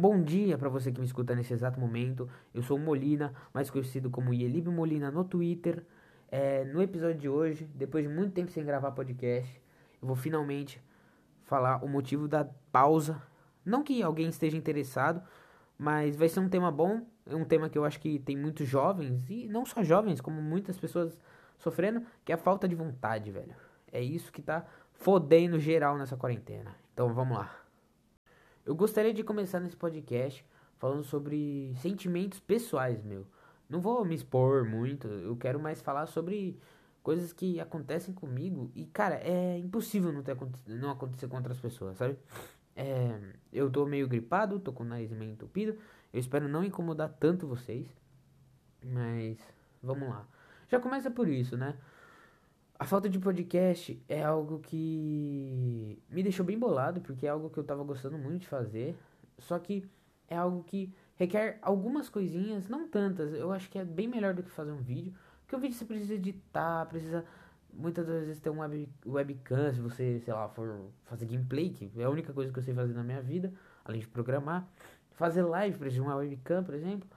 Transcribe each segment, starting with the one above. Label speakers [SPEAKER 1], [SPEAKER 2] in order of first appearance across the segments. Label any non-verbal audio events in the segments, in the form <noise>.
[SPEAKER 1] Bom dia para você que me escuta nesse exato momento. Eu sou Molina, mais conhecido como Yelib Molina no Twitter. É, no episódio de hoje, depois de muito tempo sem gravar podcast, eu vou finalmente falar o motivo da pausa. Não que alguém esteja interessado, mas vai ser um tema bom. É um tema que eu acho que tem muitos jovens, e não só jovens, como muitas pessoas sofrendo, que é a falta de vontade, velho. É isso que tá fodendo geral nessa quarentena. Então vamos lá. Eu gostaria de começar nesse podcast falando sobre sentimentos pessoais, meu. Não vou me expor muito, eu quero mais falar sobre coisas que acontecem comigo e, cara, é impossível não, ter, não acontecer com outras pessoas, sabe? É, eu tô meio gripado, tô com o nariz meio entupido, eu espero não incomodar tanto vocês, mas vamos lá. Já começa por isso, né? A falta de podcast é algo que me deixou bem bolado, porque é algo que eu tava gostando muito de fazer. Só que é algo que requer algumas coisinhas, não tantas. Eu acho que é bem melhor do que fazer um vídeo. Porque o vídeo você precisa editar, precisa muitas das vezes ter um web, webcam, se você, sei lá, for fazer gameplay, que é a única coisa que eu sei fazer na minha vida, além de programar. Fazer live precisa de uma webcam, por exemplo.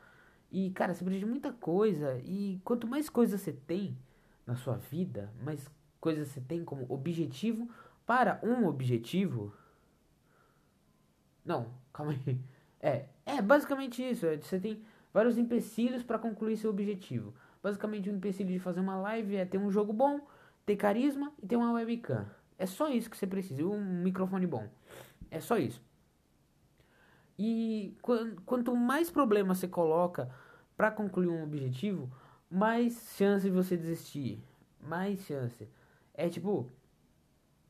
[SPEAKER 1] E, cara, você precisa de muita coisa. E quanto mais coisa você tem, na sua vida, mas coisas você tem como objetivo para um objetivo. Não, <laughs> calma aí. É, é basicamente isso. É, você tem vários empecilhos para concluir seu objetivo. Basicamente, um empecilho de fazer uma live é ter um jogo bom, ter carisma e ter uma webcam. É só isso que você precisa. Um microfone bom. É só isso. E quanto mais problemas você coloca para concluir um objetivo, mais chance de você desistir. Mais chance. É tipo.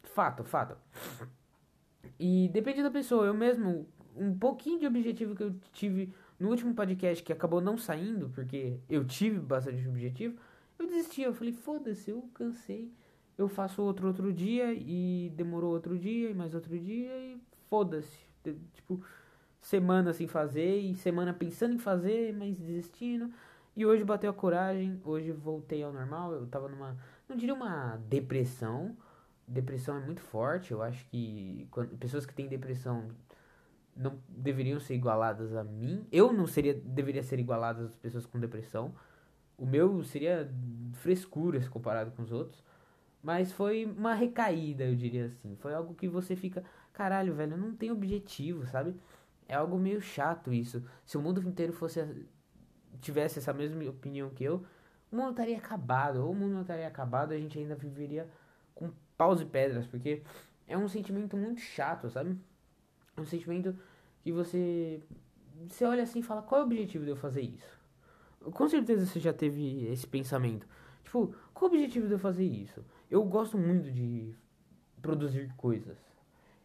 [SPEAKER 1] Fato, fato. E depende da pessoa. Eu mesmo, um pouquinho de objetivo que eu tive no último podcast que acabou não saindo, porque eu tive bastante objetivo, eu desisti. Eu falei, foda-se, eu cansei. Eu faço outro outro dia e demorou outro dia e mais outro dia e foda-se. Tipo, semana sem fazer e semana pensando em fazer, mas desistindo. E hoje bateu a coragem, hoje voltei ao normal. Eu tava numa, não diria uma depressão. Depressão é muito forte. Eu acho que quando, pessoas que têm depressão não deveriam ser igualadas a mim. Eu não seria, deveria ser igualada às pessoas com depressão. O meu seria frescura comparado com os outros. Mas foi uma recaída, eu diria assim. Foi algo que você fica, caralho, velho, não tem objetivo, sabe? É algo meio chato isso. Se o mundo inteiro fosse tivesse essa mesma opinião que eu, o mundo estaria acabado. Ou o mundo não estaria acabado, a gente ainda viveria com paus e pedras, porque é um sentimento muito chato, sabe? É um sentimento que você você olha assim e fala, qual é o objetivo de eu fazer isso? Com certeza você já teve esse pensamento. Tipo, qual é o objetivo de eu fazer isso? Eu gosto muito de produzir coisas.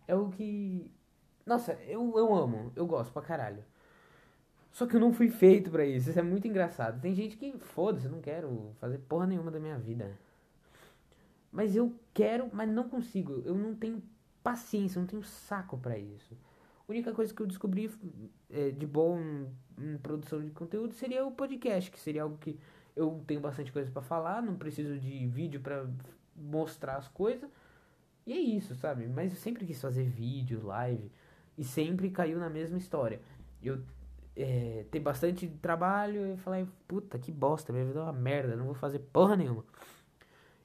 [SPEAKER 1] É o que. Nossa, eu, eu amo, eu gosto pra caralho. Só que eu não fui feito para isso. Isso é muito engraçado. Tem gente que, foda-se, não quero fazer porra nenhuma da minha vida. Mas eu quero, mas não consigo. Eu não tenho paciência, não tenho saco para isso. A única coisa que eu descobri é, de bom em produção de conteúdo seria o podcast, que seria algo que eu tenho bastante coisa para falar, não preciso de vídeo para mostrar as coisas. E é isso, sabe? Mas eu sempre quis fazer vídeo, live, e sempre caiu na mesma história. Eu é, ter bastante trabalho. Eu falei, puta, que bosta, minha vida é uma merda, não vou fazer porra nenhuma.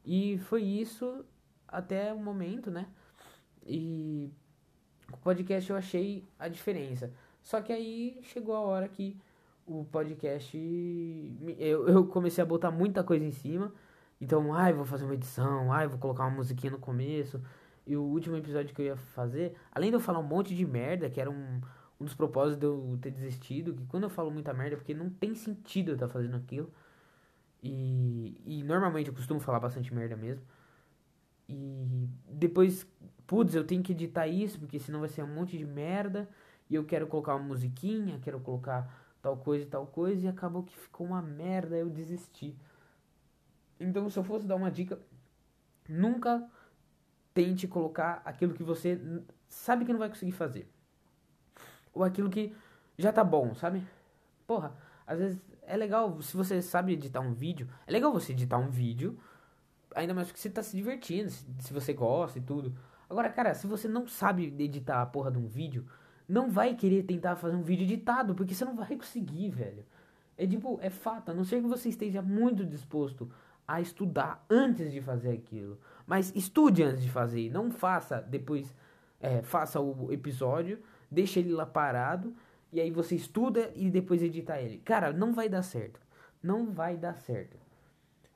[SPEAKER 1] E foi isso até o momento, né? E o podcast eu achei a diferença. Só que aí chegou a hora que o podcast. Eu, eu comecei a botar muita coisa em cima. Então, ai, vou fazer uma edição, ai, vou colocar uma musiquinha no começo. E o último episódio que eu ia fazer, além de eu falar um monte de merda, que era um, um dos propósitos de eu ter desistido, que quando eu falo muita merda é porque não tem sentido eu estar tá fazendo aquilo. E, e normalmente eu costumo falar bastante merda mesmo. E depois, putz, eu tenho que editar isso, porque senão vai ser um monte de merda. E eu quero colocar uma musiquinha, quero colocar tal coisa e tal coisa. E acabou que ficou uma merda, eu desisti. Então, se eu fosse dar uma dica, nunca tente colocar aquilo que você sabe que não vai conseguir fazer ou aquilo que já tá bom, sabe? Porra, às vezes é legal, se você sabe editar um vídeo, é legal você editar um vídeo, ainda mais porque você tá se divertindo, se, se você gosta e tudo. Agora, cara, se você não sabe editar a porra de um vídeo, não vai querer tentar fazer um vídeo editado, porque você não vai conseguir, velho. É tipo, é fato, a não ser que você esteja muito disposto a estudar antes de fazer aquilo. Mas estude antes de fazer, não faça depois, é, faça o episódio, deixa ele lá parado, e aí você estuda e depois edita ele. Cara, não vai dar certo. Não vai dar certo.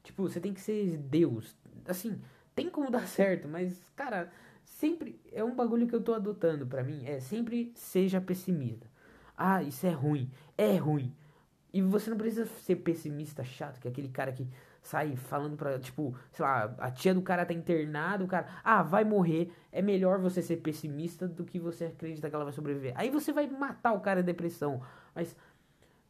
[SPEAKER 1] Tipo, você tem que ser Deus. Assim, tem como <laughs> dar certo, mas, cara, sempre é um bagulho que eu tô adotando para mim, é sempre seja pessimista. Ah, isso é ruim. É ruim. E você não precisa ser pessimista chato, que é aquele cara que sai falando pra, tipo, sei lá, a tia do cara tá internado, o cara, ah, vai morrer. É melhor você ser pessimista do que você acredita que ela vai sobreviver. Aí você vai matar o cara em depressão. Mas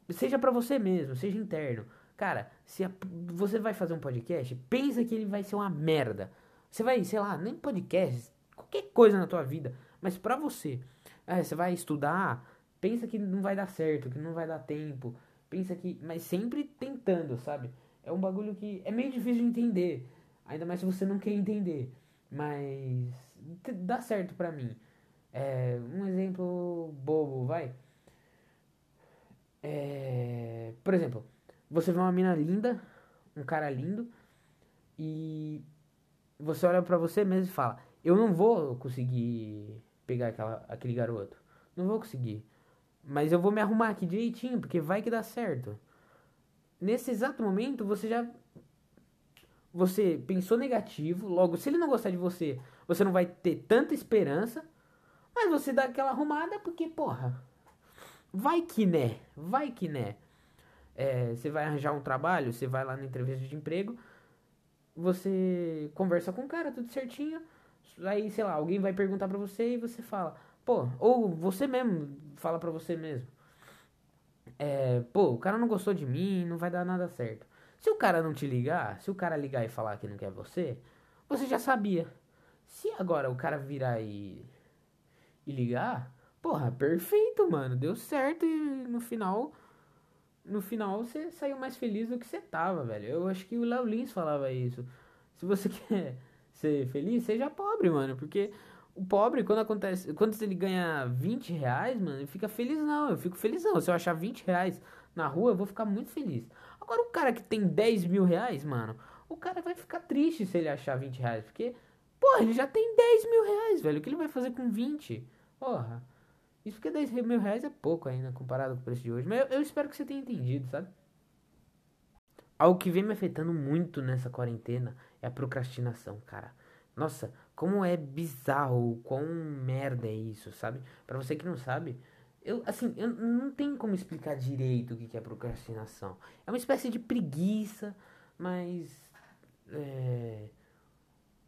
[SPEAKER 1] seja para você mesmo, seja interno. Cara, se a, você vai fazer um podcast, pensa que ele vai ser uma merda. Você vai, sei lá, nem podcast, qualquer coisa na tua vida, mas pra você. É, você vai estudar, pensa que não vai dar certo, que não vai dar tempo. Pensa que. Mas sempre tentando, sabe? É um bagulho que é meio difícil de entender. Ainda mais se você não quer entender. Mas dá certo pra mim. É, um exemplo bobo, vai. É, por exemplo, você vê uma mina linda, um cara lindo, e você olha para você mesmo e fala: Eu não vou conseguir pegar aquela, aquele garoto. Não vou conseguir. Mas eu vou me arrumar aqui direitinho, porque vai que dá certo. Nesse exato momento, você já. Você pensou negativo, logo, se ele não gostar de você, você não vai ter tanta esperança, mas você dá aquela arrumada porque, porra, vai que né, vai que né. É, você vai arranjar um trabalho, você vai lá na entrevista de emprego, você conversa com o cara, tudo certinho. Aí, sei lá, alguém vai perguntar pra você e você fala, pô, ou você mesmo fala pra você mesmo. É, pô, o cara não gostou de mim, não vai dar nada certo. Se o cara não te ligar, se o cara ligar e falar que não quer você, você já sabia. Se agora o cara virar e, e ligar, porra, perfeito, mano, deu certo e no final no final você saiu mais feliz do que você tava, velho. Eu acho que o Léo Lins falava isso. Se você <laughs> quer ser feliz, seja pobre, mano. Porque o pobre, quando acontece. Quando ele ganha 20 reais, mano, ele fica feliz, não. Eu fico feliz, não. Se eu achar 20 reais na rua, eu vou ficar muito feliz. Agora, o cara que tem 10 mil reais, mano, o cara vai ficar triste se ele achar 20 reais. Porque, pô, ele já tem 10 mil reais, velho. O que ele vai fazer com 20? Porra. Isso porque 10 mil reais é pouco ainda comparado com o preço de hoje. Mas eu, eu espero que você tenha entendido, sabe? Algo que vem me afetando muito nessa quarentena é a procrastinação, cara. Nossa, como é bizarro, quão merda é isso, sabe? Para você que não sabe, eu assim, eu não tenho como explicar direito o que é procrastinação. É uma espécie de preguiça, mas é,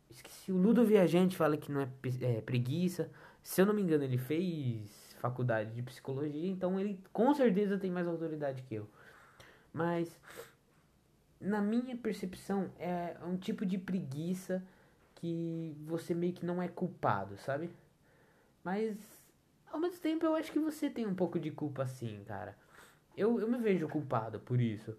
[SPEAKER 1] esqueci. O Ludo Viajante fala que não é, é preguiça. Se eu não me engano, ele fez faculdade de psicologia, então ele com certeza tem mais autoridade que eu. Mas na minha percepção é um tipo de preguiça que você meio que não é culpado, sabe? Mas ao mesmo tempo eu acho que você tem um pouco de culpa sim, cara. Eu, eu me vejo culpado por isso.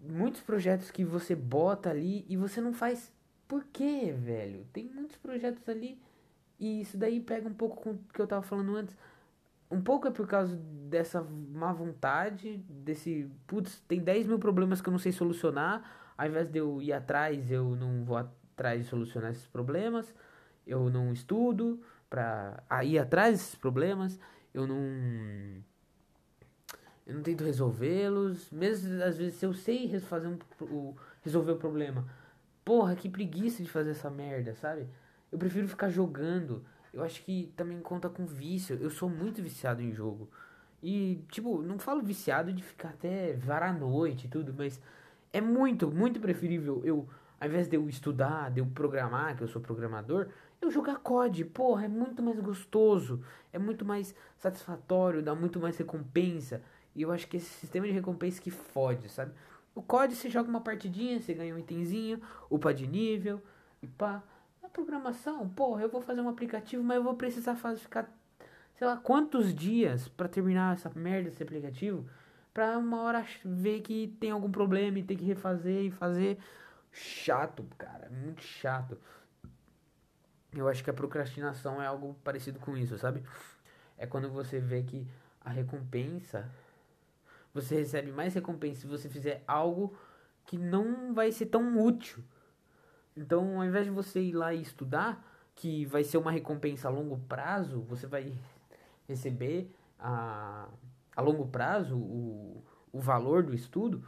[SPEAKER 1] Muitos projetos que você bota ali e você não faz por quê, velho? Tem muitos projetos ali e isso daí pega um pouco com o que eu tava falando antes. Um pouco é por causa dessa má vontade, desse. Putz, tem 10 mil problemas que eu não sei solucionar. Ao invés de eu ir atrás, eu não vou atrás de solucionar esses problemas. Eu não estudo pra ir atrás desses problemas. Eu não. Eu não tento resolvê-los. Mesmo às vezes se eu sei fazer um, o, resolver o problema. Porra, que preguiça de fazer essa merda, sabe? Eu prefiro ficar jogando. Eu acho que também conta com vício. Eu sou muito viciado em jogo. E, tipo, não falo viciado de ficar até varar a noite e tudo, mas é muito, muito preferível eu, ao invés de eu estudar, de eu programar, que eu sou programador, eu jogar COD. Porra, é muito mais gostoso, é muito mais satisfatório, dá muito mais recompensa. E eu acho que esse sistema de recompensa que fode, sabe? O COD você joga uma partidinha, você ganha um itemzinho, upa de nível e pá programação, porra, eu vou fazer um aplicativo, mas eu vou precisar fazer, ficar, sei lá, quantos dias para terminar essa merda desse aplicativo, pra uma hora ver que tem algum problema e ter que refazer e fazer. Chato, cara, muito chato. Eu acho que a procrastinação é algo parecido com isso, sabe? é quando você vê que a recompensa você recebe mais recompensa se você fizer algo que não vai ser tão útil. Então, ao invés de você ir lá e estudar, que vai ser uma recompensa a longo prazo, você vai receber a, a longo prazo o, o valor do estudo,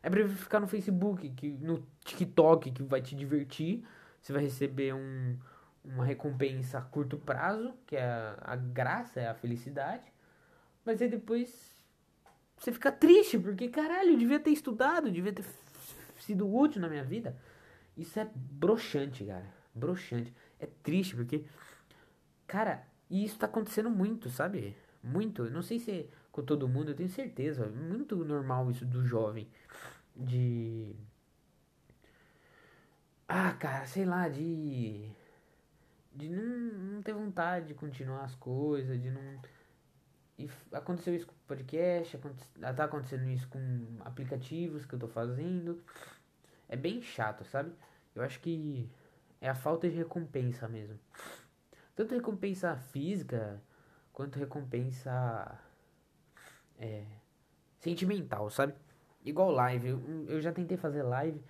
[SPEAKER 1] é para ficar no Facebook, que, no TikTok, que vai te divertir. Você vai receber um, uma recompensa a curto prazo, que é a, a graça, é a felicidade. Mas aí depois você fica triste, porque caralho, eu devia ter estudado, devia ter sido útil na minha vida. Isso é broxante, cara. Broxante. É triste, porque. Cara, e isso tá acontecendo muito, sabe? Muito. Não sei se é com todo mundo, eu tenho certeza. Muito normal isso do jovem. De. Ah, cara, sei lá, de. De não, não ter vontade de continuar as coisas, de não e aconteceu isso com o podcast, tá acontecendo isso com aplicativos que eu tô fazendo. É bem chato, sabe? Eu acho que é a falta de recompensa mesmo. Tanto recompensa física quanto recompensa é, sentimental, sabe? Igual live. Eu, eu já tentei fazer live.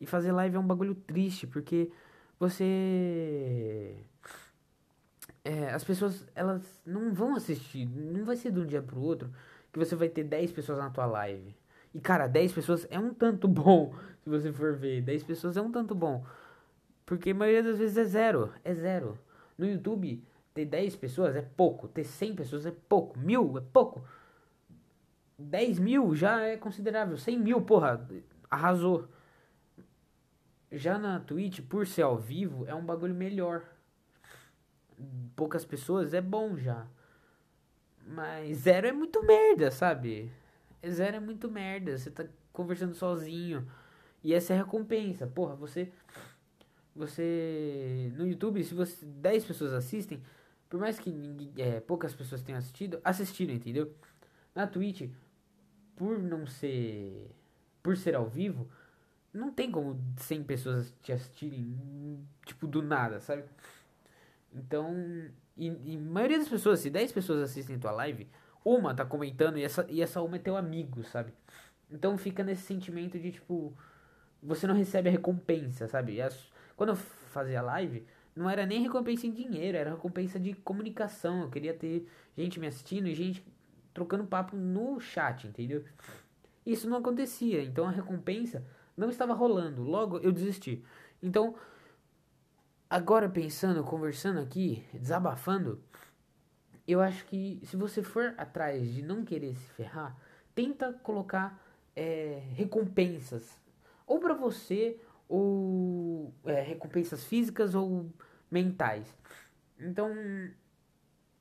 [SPEAKER 1] E fazer live é um bagulho triste, porque você é, as pessoas elas não vão assistir, não vai ser de um dia pro outro que você vai ter 10 pessoas na tua live. E cara, 10 pessoas é um tanto bom, se você for ver. 10 pessoas é um tanto bom. Porque a maioria das vezes é zero, é zero. No YouTube, ter 10 pessoas é pouco, ter 100 pessoas é pouco, mil é pouco. 10 mil já é considerável, 100 mil, porra, arrasou. Já na Twitch, por ser ao vivo, é um bagulho melhor poucas pessoas é bom já. Mas zero é muito merda, sabe? Zero é muito merda. Você tá conversando sozinho. E essa é a recompensa. Porra, você. Você. No YouTube, se você 10 pessoas assistem, por mais que é, poucas pessoas tenham assistido, assistiram, entendeu? Na Twitch, por não ser. Por ser ao vivo, não tem como 100 pessoas te assistirem, tipo, do nada, sabe? Então, e, e a maioria das pessoas, se 10 pessoas assistem tua live, uma tá comentando e essa, e essa uma é teu amigo, sabe? Então fica nesse sentimento de tipo, você não recebe a recompensa, sabe? As, quando eu fazia live, não era nem recompensa em dinheiro, era recompensa de comunicação. Eu queria ter gente me assistindo e gente trocando papo no chat, entendeu? Isso não acontecia, então a recompensa não estava rolando. Logo eu desisti. Então, Agora pensando, conversando aqui, desabafando, eu acho que se você for atrás de não querer se ferrar, tenta colocar é, recompensas, ou para você, ou é, recompensas físicas ou mentais. Então,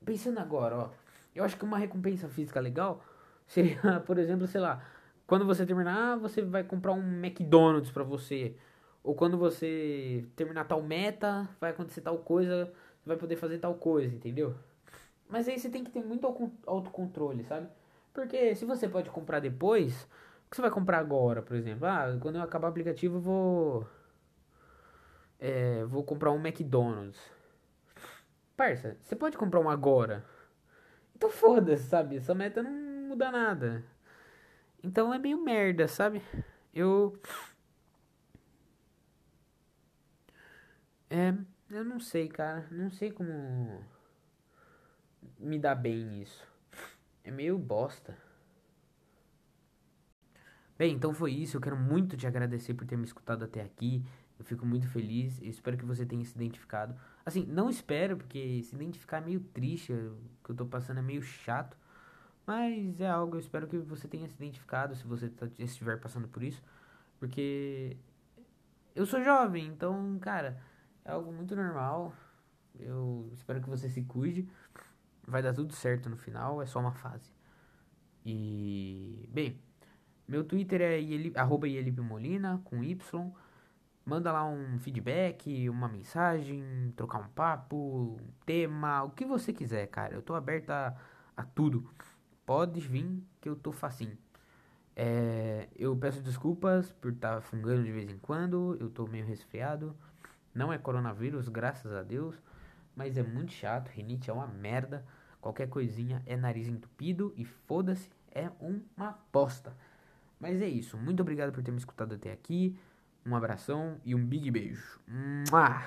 [SPEAKER 1] pensando agora, ó, eu acho que uma recompensa física legal seria, <laughs> por exemplo, sei lá, quando você terminar, você vai comprar um McDonald's para você ou quando você terminar tal meta, vai acontecer tal coisa, vai poder fazer tal coisa, entendeu? Mas aí você tem que ter muito autocontrole, sabe? Porque se você pode comprar depois, o que você vai comprar agora, por exemplo? Ah, quando eu acabar o aplicativo, eu vou. É, vou comprar um McDonald's. Parça, você pode comprar um agora. Então foda-se, sabe? Essa meta não muda nada. Então é meio merda, sabe? Eu É, eu não sei, cara. Não sei como me dá bem isso. É meio bosta. Bem, então foi isso. Eu quero muito te agradecer por ter me escutado até aqui. Eu fico muito feliz. Eu espero que você tenha se identificado. Assim, não espero, porque se identificar é meio triste. O que eu tô passando é meio chato. Mas é algo, eu espero que você tenha se identificado se você tá, estiver passando por isso. Porque eu sou jovem, então, cara, é algo muito normal. Eu espero que você se cuide. Vai dar tudo certo no final, é só uma fase. E. Bem, meu Twitter é ieli, arroba Molina, com Y. Manda lá um feedback, uma mensagem, trocar um papo, tema, o que você quiser, cara. Eu tô aberto a, a tudo. Pode vir que eu tô facinho. É, eu peço desculpas por estar tá fungando de vez em quando. Eu tô meio resfriado. Não é coronavírus, graças a Deus, mas é muito chato. Rinite é uma merda. Qualquer coisinha é nariz entupido e foda-se, é uma aposta. Mas é isso. Muito obrigado por ter me escutado até aqui. Um abração e um big beijo. Mua!